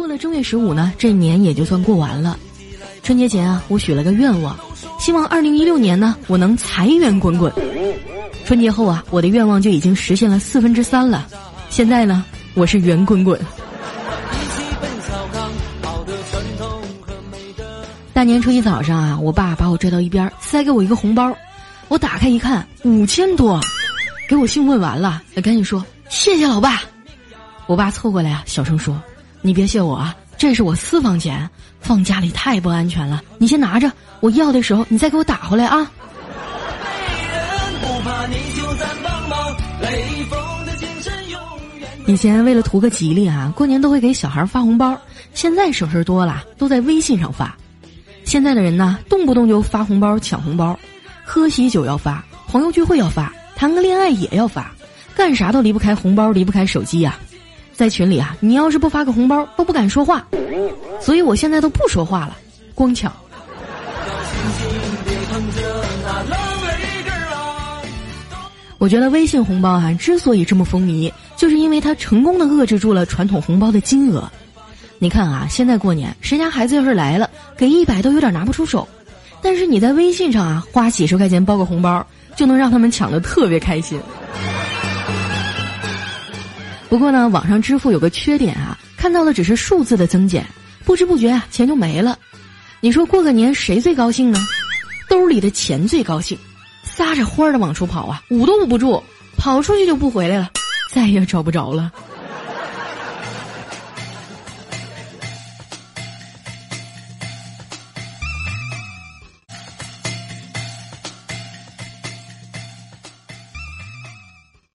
过了正月十五呢，这年也就算过完了。春节前啊，我许了个愿望，希望二零一六年呢，我能财源滚滚。春节后啊，我的愿望就已经实现了四分之三了。现在呢，我是圆滚滚。大年初一早上啊，我爸把我拽到一边，塞给我一个红包，我打开一看，五千多，给我兴奋完了，赶紧说谢谢老爸。我爸凑过来啊，小声说：“你别谢我啊，这是我私房钱，放家里太不安全了，你先拿着，我要的时候你再给我打回来啊。”以前为了图个吉利啊，过年都会给小孩发红包，现在省事多了，都在微信上发。现在的人呢，动不动就发红包抢红包，喝喜酒要发，朋友聚会要发，谈个恋爱也要发，干啥都离不开红包，离不开手机呀。在群里啊，你要是不发个红包，都不敢说话。所以我现在都不说话了，光抢。我觉得微信红包啊，之所以这么风靡，就是因为它成功的遏制住了传统红包的金额。你看啊，现在过年，谁家孩子要是来了，给一百都有点拿不出手。但是你在微信上啊，花几十块钱包个红包，就能让他们抢的特别开心。不过呢，网上支付有个缺点啊，看到的只是数字的增减，不知不觉啊，钱就没了。你说过个年谁最高兴呢？兜里的钱最高兴，撒着欢儿的往出跑啊，捂都捂不住，跑出去就不回来了，再也找不着了。